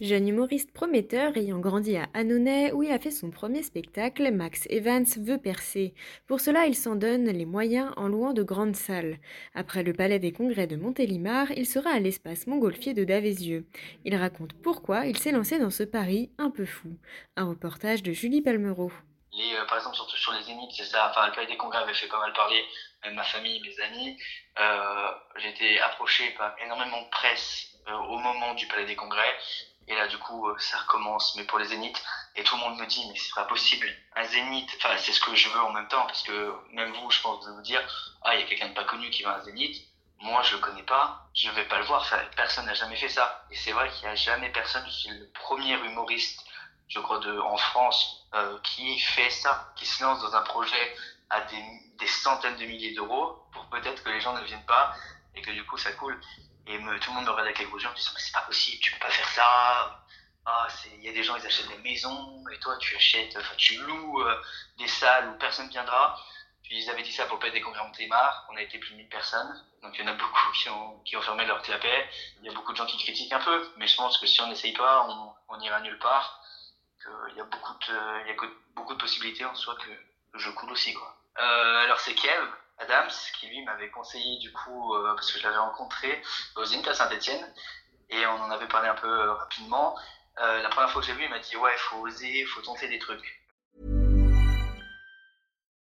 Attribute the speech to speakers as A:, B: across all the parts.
A: Jeune humoriste prometteur ayant grandi à Annonay où il a fait son premier spectacle, Max Evans veut percer. Pour cela, il s'en donne les moyens en louant de grandes salles. Après le Palais des Congrès de Montélimar, il sera à l'espace montgolfier de Davézieux. Il raconte pourquoi il s'est lancé dans ce pari un peu fou. Un reportage de Julie Palmero.
B: Les, euh, par exemple, surtout sur les zéniths, c'est ça. Enfin, le Palais des Congrès avait fait pas mal parler, même ma famille, mes amis. Euh, J'ai approché par énormément de presse euh, au moment du Palais des Congrès. Et là, du coup, euh, ça recommence, mais pour les zéniths. Et tout le monde me dit, mais c'est pas possible. Un zénith, enfin, c'est ce que je veux en même temps, parce que même vous, je pense, de vous dire, ah, il y a quelqu'un de pas connu qui va à un zénith. Moi, je le connais pas, je vais pas le voir. Personne n'a jamais fait ça. Et c'est vrai qu'il y a jamais personne, je suis le premier humoriste, je crois, de, en France, euh, qui fait ça, qui se lance dans un projet à des, des centaines de milliers d'euros pour peut-être que les gens ne viennent pas et que du coup ça coule. Et me, tout le monde me regarde avec les gros yeux en disant mais c'est pas possible, tu peux pas faire ça. Ah, il y a des gens ils achètent des maisons et toi tu achètes, enfin tu loues euh, des salles où personne viendra. Puis ils avaient dit ça pour Palais des Congrès Montélimar, on a été plus de 1000 personnes, donc il y en a beaucoup qui ont, qui ont fermé leur clapet. Il y a beaucoup de gens qui critiquent un peu, mais je pense que si on n'essaye pas, on, on ira nulle part. Il y a beaucoup de, il y a beaucoup de possibilités en soi que, que je coule aussi quoi. Euh, alors c'est Kev, Adams, qui lui m'avait conseillé du coup, euh, parce que je rencontré au Zénith à Saint-Etienne, et on en avait parlé un peu euh, rapidement. Euh, la première fois que j'ai vu, il m'a dit ouais, faut oser, faut tenter des trucs.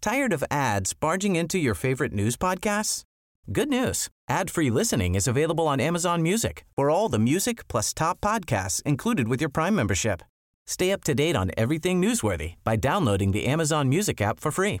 C: Tired of ads barging into your favorite news podcasts? Good news. Ad-free listening is available on Amazon Music for all the music plus top podcasts included with your Prime membership. Stay up to date on everything newsworthy by downloading the Amazon Music app for free